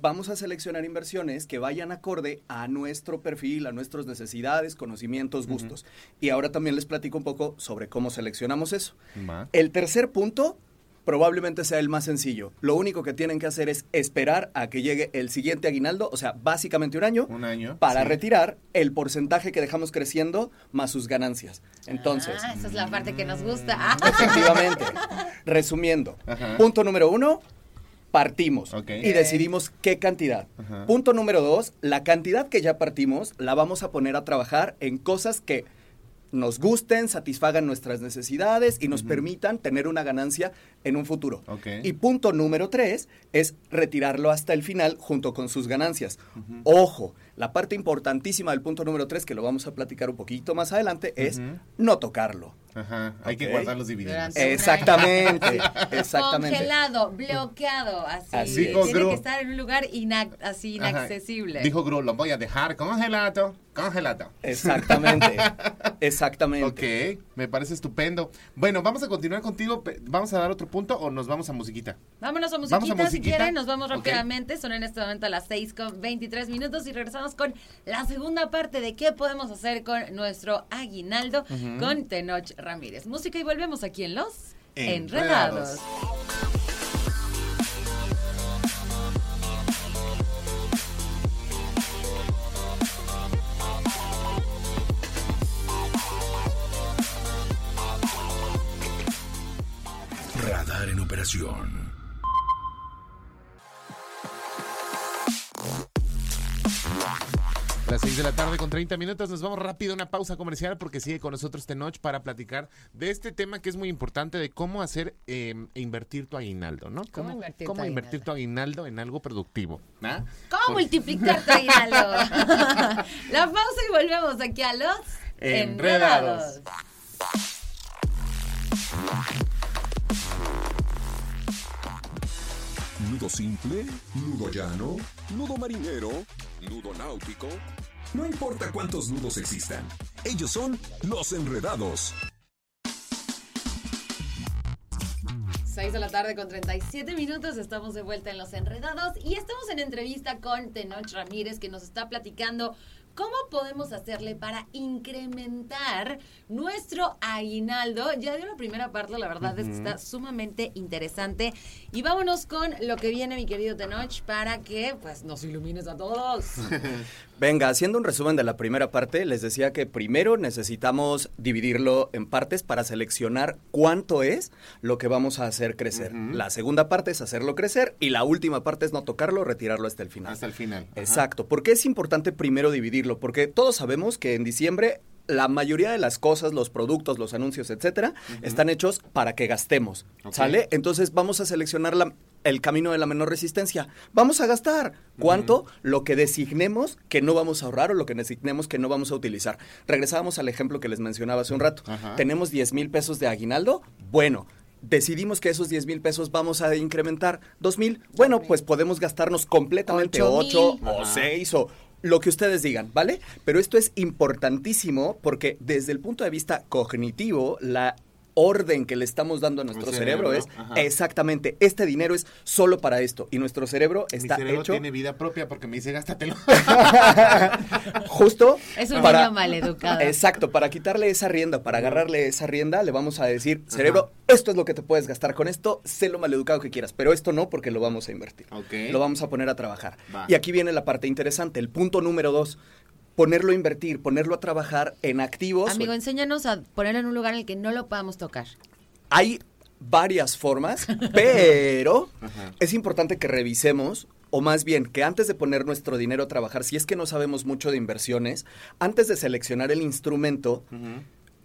Vamos a seleccionar inversiones que vayan acorde a nuestro perfil, a nuestras necesidades, conocimientos, gustos. Y ahora también les platico un poco sobre cómo seleccionamos eso. El tercer punto probablemente sea el más sencillo. Lo único que tienen que hacer es esperar a que llegue el siguiente aguinaldo, o sea, básicamente un año, Un año. para sí. retirar el porcentaje que dejamos creciendo más sus ganancias. Entonces, Ah, esa es la parte que nos gusta. Ah. efectivamente, resumiendo, Ajá. punto número uno, partimos Ok. y decidimos qué cantidad. Ajá. Punto número dos, la cantidad que ya partimos la vamos a poner a trabajar en cosas que nos gusten, satisfagan nuestras necesidades y nos permitan tener una ganancia en un futuro. Y punto número tres es retirarlo hasta el final junto con sus ganancias. Ojo, la parte importantísima del punto número tres, que lo vamos a platicar un poquito más adelante, es no tocarlo. Ajá. Hay que guardar los dividendos. Un Exactamente, (laughs) exactamente. Congelado, bloqueado, así. Así Tiene Gru. que estar en un lugar inac- así Ajá. inaccesible. Dijo Gru, lo voy a dejar congelado, congelado. Exactamente, (laughs) exactamente. Ok, me parece estupendo. Bueno, vamos a continuar contigo. ¿Vamos a dar otro punto o nos vamos a musiquita? Vámonos a Vamos musiquita, a si quieren, nos vamos rápidamente. Son en este momento a las 6 con 23 minutos y regresamos con la segunda parte de qué podemos hacer con nuestro aguinaldo con Tenoch Ramírez. Música y volvemos aquí en Los Enredados. Enredados. Radar en operación. Las 6 de la tarde con 30 minutos. Nos vamos rápido a una pausa comercial porque sigue con nosotros Tenoch para platicar de este tema que es muy importante de cómo hacer eh, e invertir tu aguinaldo, ¿no? ¿Cómo invertir cómo tu invertir tu aguinaldo en algo productivo. ¿ah? ¿Cómo multiplicar tu aguinaldo? (laughs) la pausa y volvemos aquí a Los Enredados. Enredados. Nudo simple, nudo llano, nudo marinero, nudo náutico. No importa cuántos nudos existan, ellos son los enredados. 6 de la tarde con 37 minutos, estamos de vuelta en Los Enredados y estamos en entrevista con Tenoch Ramírez que nos está platicando cómo podemos hacerle para incrementar nuestro aguinaldo. Ya dio la primera parte, la verdad es que está sumamente interesante. Y vámonos con lo que viene, mi querido Tenoch, para que pues nos ilumines a todos. (laughs) Venga, haciendo un resumen de la primera parte, les decía que primero necesitamos dividirlo en partes para seleccionar cuánto es lo que vamos a hacer crecer. La segunda parte es hacerlo crecer y la última parte es no tocarlo, retirarlo hasta el final. Hasta el final. Ajá. Exacto. ¿Por qué es importante primero dividirlo? Porque todos sabemos que en diciembre la mayoría de las cosas, los productos, los anuncios, etcétera, están hechos para que gastemos. ¿Sale? Entonces vamos a seleccionar la- el camino de la menor resistencia. Vamos a gastar. ¿Cuánto? Lo que designemos que no vamos a ahorrar o lo que designemos que no vamos a utilizar. Regresábamos al ejemplo que les mencionaba hace un rato. Ajá. Tenemos 10 mil pesos de aguinaldo. Bueno. Decidimos que esos 10 mil pesos vamos a incrementar 2 mil. Bueno, pues podemos gastarnos completamente Ocho 8 mil. o 6 o lo que ustedes digan, ¿vale? Pero esto es importantísimo porque desde el punto de vista cognitivo, la orden que le estamos dando a nuestro cerebro, cerebro, es ajá. exactamente, este dinero es solo para esto y nuestro cerebro Mi está cerebro hecho tiene vida propia porque me dice gástatelo. (laughs) justo Es un para- niño maleducado. Exacto, para quitarle esa rienda, para agarrarle esa rienda, le vamos a decir, cerebro, esto es lo que te puedes gastar con esto, sé lo maleducado que quieras, pero esto no porque lo vamos a invertir. Lo vamos a poner a trabajar. Va. Y aquí viene la parte interesante, el punto número dos, ponerlo a invertir, ponerlo a trabajar en activos. Amigo, enséñanos a ponerlo en un lugar en el que no lo podamos tocar. Hay varias formas, (laughs) pero Ajá. es importante que revisemos, o más bien que antes de poner nuestro dinero a trabajar, si es que no sabemos mucho de inversiones, antes de seleccionar el instrumento.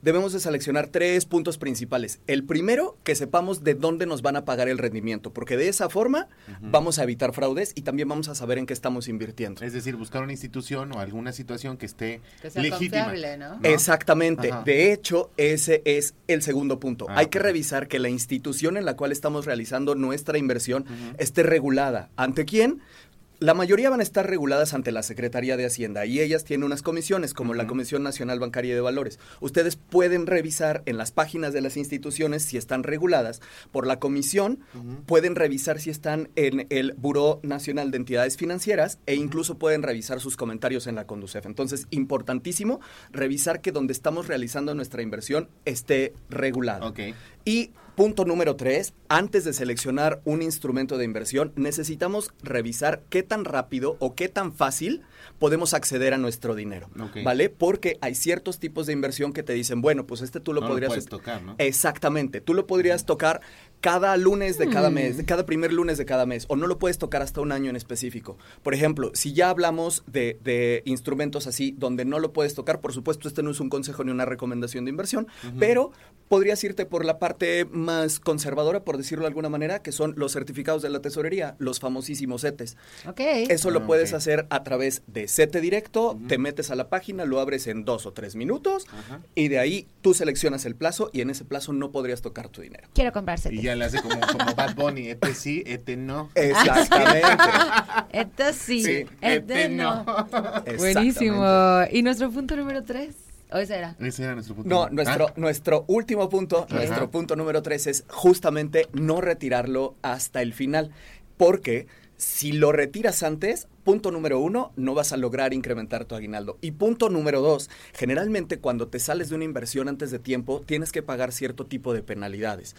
Debemos de seleccionar tres puntos principales. El primero, que sepamos de dónde nos van a pagar el rendimiento, porque de esa forma vamos a evitar fraudes y también vamos a saber en qué estamos invirtiendo. Es decir, buscar una institución o alguna situación que esté Que sea legítima. confiable, ¿no? Exactamente. Ajá. De hecho, ese es el segundo punto. Ah, Hay que revisar que la institución en la cual estamos realizando nuestra inversión esté regulada. ¿Ante quién? La mayoría van a estar reguladas ante la Secretaría de Hacienda y ellas tienen unas comisiones como la Comisión Nacional Bancaria y de Valores. Ustedes pueden revisar en las páginas de las instituciones si están reguladas por la comisión, pueden revisar si están en el Buró Nacional de Entidades Financieras e incluso pueden revisar sus comentarios en la Conducef. Entonces, importantísimo revisar que donde estamos realizando nuestra inversión esté regulado. Ok. Y punto número tres, antes de seleccionar un instrumento de inversión, necesitamos revisar qué tan rápido o qué tan fácil podemos acceder a nuestro dinero. ¿vale? Porque hay ciertos tipos de inversión que te dicen, bueno, pues este tú lo No lo podrías... puedes tocar, ¿no? Exactamente, tú lo podrías tocar cada lunes de cada mes, de cada primer lunes de cada mes, o no lo puedes tocar hasta un año en específico. Por ejemplo, si ya hablamos de, de instrumentos así donde no lo puedes tocar, por supuesto, este no es un consejo ni una recomendación de inversión, pero podrías irte por la parte más conservadora, por decirlo de alguna manera, que son los certificados de la tesorería, los famosísimos CETES. Ok. Eso lo Ah, puedes hacer a través de CETE directo, te metes a la página, lo abres en dos o tres minutos Ajá. y de ahí tú seleccionas el plazo y en ese plazo no podrías tocar tu dinero. Quiero comprarse. Y ya le hace como, como Bad Bunny, este sí, este no. Exactamente. (laughs) Esto sí, Sí, esto este no. Buenísimo. ¿Y nuestro punto número tres? ¿O ese era? Ese era nuestro punto. No, nuestro, Ah, nuestro último punto, Ajá. nuestro punto número tres es justamente no retirarlo hasta el final. Porque si lo retiras antes, punto número uno, no vas a lograr incrementar tu aguinaldo. Y punto número dos, generalmente cuando te sales de una inversión antes de tiempo, tienes que pagar cierto tipo de penalidades.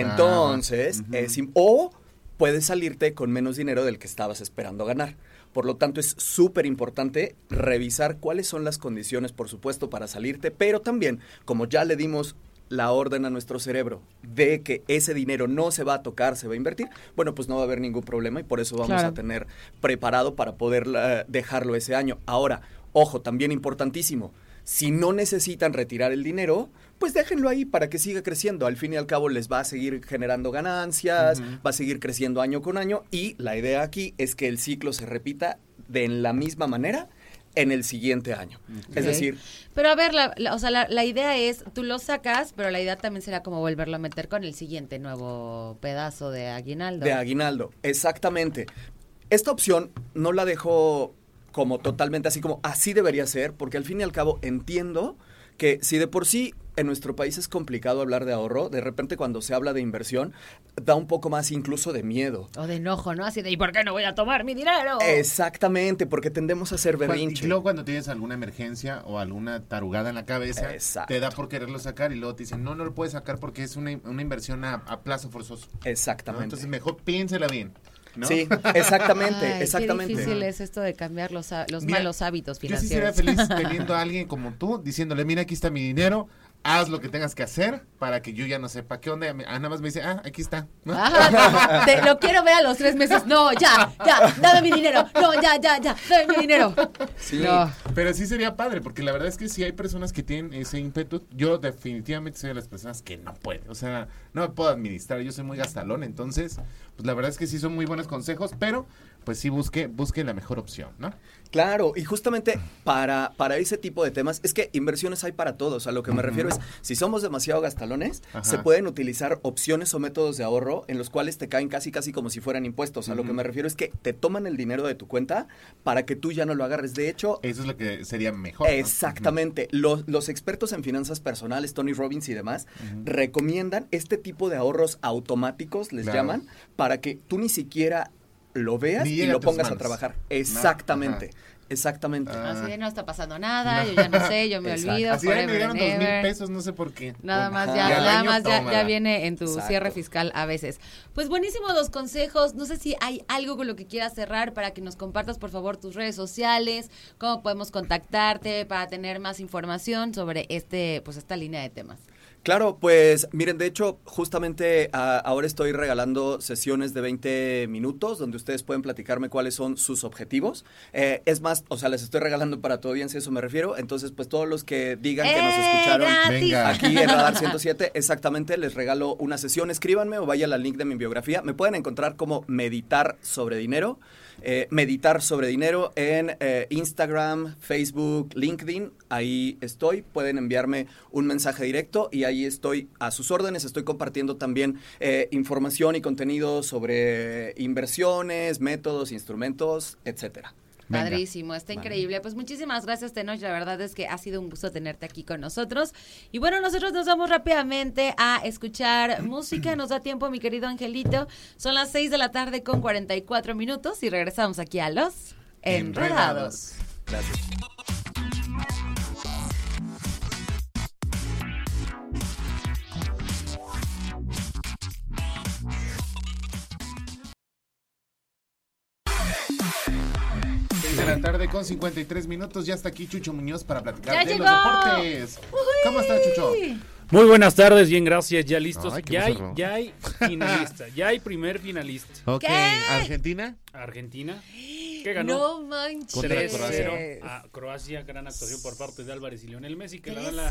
Entonces, im- o puedes salirte con menos dinero del que estabas esperando ganar. Por lo tanto, es súper importante revisar cuáles son las condiciones, por supuesto, para salirte, pero también, como ya le dimos la orden a nuestro cerebro de que ese dinero no se va a tocar, se va a invertir, bueno, pues no va a haber ningún problema y por eso vamos Claro. a tener preparado para poder eh, dejarlo ese año. Ahora, ojo, también importantísimo, si no necesitan retirar el dinero, pues déjenlo ahí para que siga creciendo. Al fin y al cabo les va a seguir generando ganancias, va a seguir creciendo año con año y la idea aquí es que el ciclo se repita de en la misma manera en el siguiente año. Es decir, Pero a ver, la, la- o sea, la, la idea es, tú lo sacas, pero la idea también será como volverlo a meter con el siguiente nuevo pedazo de aguinaldo. De aguinaldo, exactamente. Esta opción no la dejo como totalmente así como así debería ser, porque al fin y al cabo entiendo que si de por sí en nuestro país es complicado hablar de ahorro, de repente cuando se habla de inversión da un poco más incluso de miedo. O de enojo, ¿no? Así de, ¿y por qué no voy a tomar mi dinero? Exactamente, porque tendemos a hacer cuan- berrinche. Y luego cuando tienes alguna emergencia o alguna tarugada en la cabeza, Exacto. te da por quererlo sacar y luego te dicen, no, no lo puedes sacar porque es una, una inversión a, a plazo forzoso. ¿no? Exactamente. Entonces mejor piénsela bien. ¿no? Sí, exactamente, Ay, exactamente. Qué difícil es esto de cambiar los, los Mira, malos hábitos Yo sí sería financieros. feliz (laughs) teniendo a alguien como tú diciéndole, mira, aquí está mi dinero, haz lo que tengas que hacer para que yo ya no sepa qué onda. Ah, nada más me dice, ah, aquí está. Ajá, te- lo quiero ver a los tres meses. No, ya, ya, dame mi dinero. No, ya, ya, ya, dame mi dinero. Sí. No. Pero sí sería padre, porque la verdad es que sí hay personas que tienen ese ímpetu. Yo definitivamente soy de las personas que no pueden. O sea, no me puedo administrar. Yo soy muy gastalón. Entonces, pues la verdad es que sí son muy buenos consejos. Pero pues sí busque, busque la mejor opción, ¿no? Claro, y justamente para, para ese tipo de temas, es que inversiones hay para todos. A lo que me refiero es, si somos demasiado gastalones, Ajá. se pueden utilizar opciones o métodos de ahorro en los cuales te caen casi casi como si fueran impuestos. A lo que me refiero es que te toman el dinero de tu cuenta para que tú ya no lo agarres. De hecho, Eso es lo que sería mejor. ¿no? Exactamente. Los, los expertos en finanzas personales, Tony Robbins y demás, recomiendan este tipo de ahorros automáticos, les Claro. llaman, para que tú ni siquiera lo veas Ni y lo pongas a trabajar. No, Exactamente. Exactamente. Así de no está pasando nada, yo ya no sé, yo me Exacto. olvido. Así ya me and dos mil pesos, no sé por qué. Nada más ya, nada más ya, viene en tu Exacto. cierre fiscal a veces. Pues buenísimos los consejos. No sé si hay algo con lo que quieras cerrar para que nos compartas por favor tus redes sociales, cómo podemos contactarte para tener más información sobre este, pues esta línea de temas. Claro, pues miren, de hecho, justamente ah, ahora estoy regalando sesiones de 20 minutos donde ustedes pueden platicarme cuáles son sus objetivos. Eh, es más, o sea, les estoy regalando para tu audiencia, eso me refiero. Entonces, pues todos los que digan que nos ¡Eh, escucharon! Venga. aquí en Radar (laughs) 107, exactamente, les regalo una sesión. Escríbanme o vayan al link de mi biografía. Me pueden encontrar como Meditar sobre Dinero. Eh, meditar sobre dinero en eh, Instagram, Facebook, LinkedIn. Ahí estoy. Pueden enviarme un mensaje directo y ahí estoy a sus órdenes. Estoy compartiendo también eh, información y contenido sobre inversiones, métodos, instrumentos, etcétera. Venga. Padrísimo, está increíble. Pues muchísimas gracias, Tenoch. La verdad es que ha sido un gusto tenerte aquí con nosotros. Y bueno, nosotros nos vamos rápidamente a escuchar (clears throat) música. Nos da tiempo, mi querido Angelito. Son las 6 de la tarde con 44 minutos y regresamos aquí a los Enredados. Gracias. Tarde con 53 minutos. Ya está aquí Chucho Muñoz para platicar ¡Ya de llegó! los deportes. ¿Cómo está, Chucho? Muy buenas tardes, bien, gracias. Ya listos. Ay, qué ya, hay, ya hay finalista. ya hay primer finalista. Ok, ¿Qué? Argentina. Argentina. que ganó No manches. Contra 3-0 a Croacia. Gran actuación por parte de Álvarez y Lionel Messi, que le dan la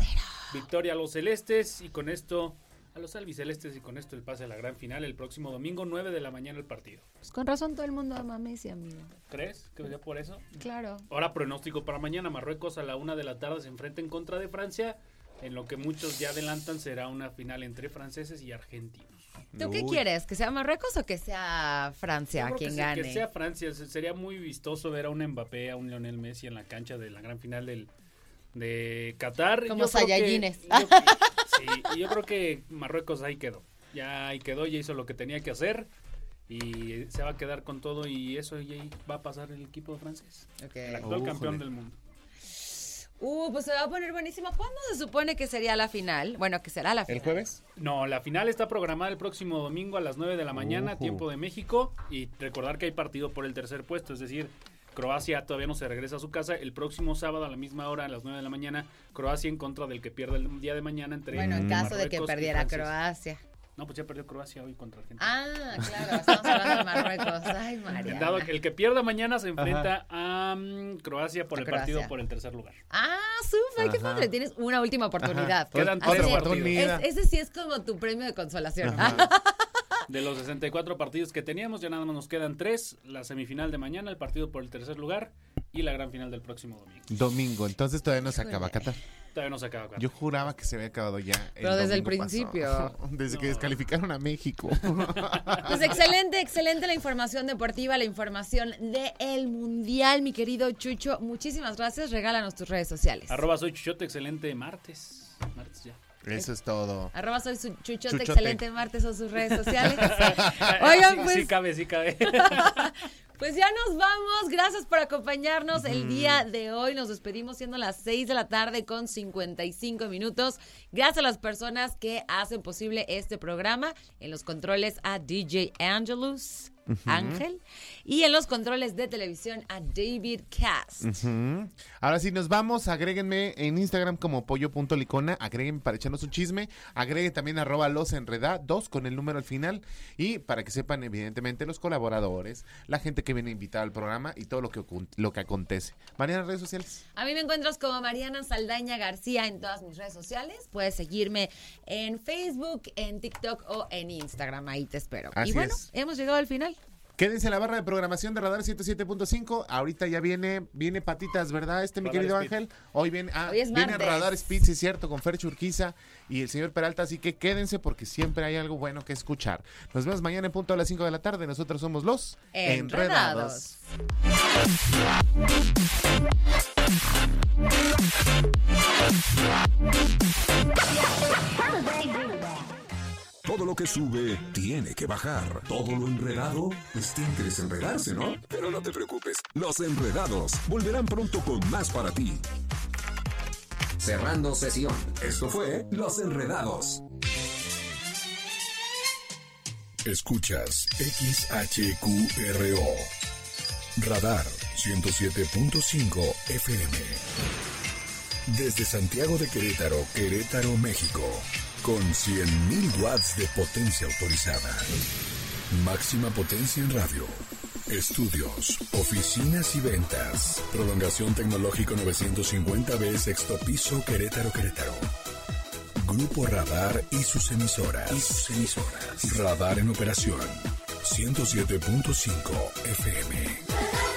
victoria a los celestes y con esto a los albicelestes y con esto el pase a la gran final el próximo domingo 9 de la mañana el partido. Pues con razón todo el mundo ama a Messi, amigo. ¿Crees que sea por eso? Claro. Ahora pronóstico para mañana. Marruecos a la una de la tarde se enfrenta en contra de Francia. En lo que muchos ya adelantan será una final entre franceses y argentinos. ¿Tú qué Uy. quieres? ¿Que sea Marruecos o que sea Francia Yo creo quien que, gane? que sea Francia. se- Sería muy vistoso ver a un Mbappé, a un Lionel Messi en la cancha de la gran final del, de Qatar. Como Yo y yo creo que Marruecos ahí quedó. Ya ahí quedó, ya hizo lo que tenía que hacer. Y se va a quedar con todo y eso y ahí va a pasar el equipo francés. El actual campeón del mundo. Uh, pues se va a poner buenísimo. ¿Cuándo se supone que sería la final? Bueno, que será la final. ¿El jueves? No, la final está programada el próximo domingo a las 9 de la mañana, tiempo de México. Y recordar que hay partido por el tercer puesto, es decir, Croacia todavía no se regresa a su casa. El próximo sábado a la misma hora, a las 9 de la mañana, Croacia en contra del que pierde el día de mañana entre Bueno, en caso de que perdiera. Croacia. No, pues ya perdió Croacia hoy contra Argentina. Ah, claro, estamos hablando de Marruecos. Ay, (laughs) María. Dado que el que pierda mañana se enfrenta a mm, Croacia por A el partido por el tercer lugar. Ah, súper, qué padre. Tienes una última oportunidad. Quedan tres es- partidos. es- ese sí es como tu premio de consolación. (laughs) De los 64 partidos que teníamos, ya nada más nos quedan tres. La semifinal de mañana, el partido por el tercer lugar y la gran final del próximo domingo. Domingo, entonces todavía no se acaba Qatar. Todavía no se acaba. Qatar. Yo juraba que se había acabado ya. Pero desde el principio. (laughs) Desde que descalificaron a México. Pues excelente, excelente la información deportiva, la información de el Mundial, mi querido Chucho. Muchísimas gracias. Regálanos tus redes sociales. Arroba soy Chuchote, excelente martes. Martes ya. Eso es todo. Arroba soy su Chuchote, Chuchote. excelente martes o sus redes sociales. (laughs) Oigan, sí, pues, sí cabe, sí cabe. (laughs) pues ya nos vamos. Gracias por acompañarnos el día de hoy. Nos despedimos siendo las 6 de la tarde con 55 minutos. Gracias a las personas que hacen posible este programa. En los controles a DJ Angelus. Ángel y en los controles de televisión a David Cast. Ahora sí, nos vamos. Agréguenme en Instagram como pollo.licona. Agréguenme para echarnos un chisme. Agreguen también arroba los enredados con el número al final. Y para que sepan, evidentemente, los colaboradores, la gente que viene invitada al programa y todo lo que, lo que acontece. Mariana, redes sociales. A mí me encuentras como Mariana Saldaña García en todas mis redes sociales. Puedes seguirme en Facebook, en TikTok o en Instagram. Ahí te espero. Así y bueno, es. hemos llegado al final. Quédense en la barra de programación de Radar 107.5. Ahorita ya viene, viene patitas, ¿verdad? Este, mi Radar querido Speed. Ángel. Hoy viene, ah, Hoy es viene martes. Radar Speed, sí es cierto, con Fer Churquiza y el señor Peralta. Así que quédense porque siempre hay algo bueno que escuchar. Nos vemos mañana en punto a las 5 de la tarde. Nosotros somos los Enredados. Todo lo que sube tiene que bajar. Todo lo enredado, pues tiene que desenredarse, ¿no? Pero no te preocupes, los enredados volverán pronto con más para ti. Cerrando sesión. Esto fue Los Enredados. Escuchas XHQRO. Radar 107.5 FM. Desde Santiago de Querétaro, Querétaro, México. Con 100.000 watts de potencia autorizada. Máxima potencia en radio. Estudios, oficinas y ventas. Prolongación tecnológico 950B, sexto piso, Querétaro, Querétaro. Grupo Radar y sus emisoras. Y sus emisoras. Radar en operación. 107.5 FM.